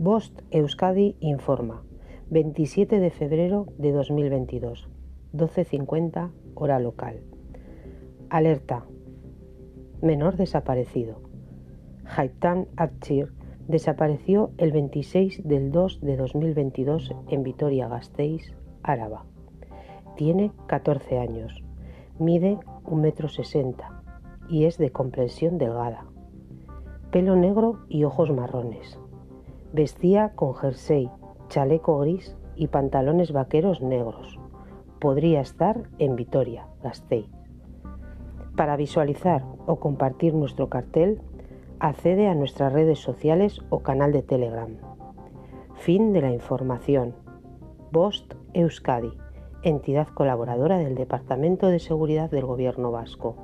Bost Euskadi informa. 27 de febrero de 2022. 12.50 hora local. Alerta. Menor desaparecido. Haitan Atchir desapareció el 26 del 2 de 2022 en Vitoria-Gasteiz, Áraba. Tiene 14 años, mide 1,60 m y es de comprensión delgada. Pelo negro y ojos marrones. Vestía con jersey, chaleco gris y pantalones vaqueros negros. Podría estar en Vitoria, Gasteiz. Para visualizar o compartir nuestro cartel, accede a nuestras redes sociales o canal de Telegram. Fin de la información. Bost Euskadi, entidad colaboradora del Departamento de Seguridad del Gobierno Vasco.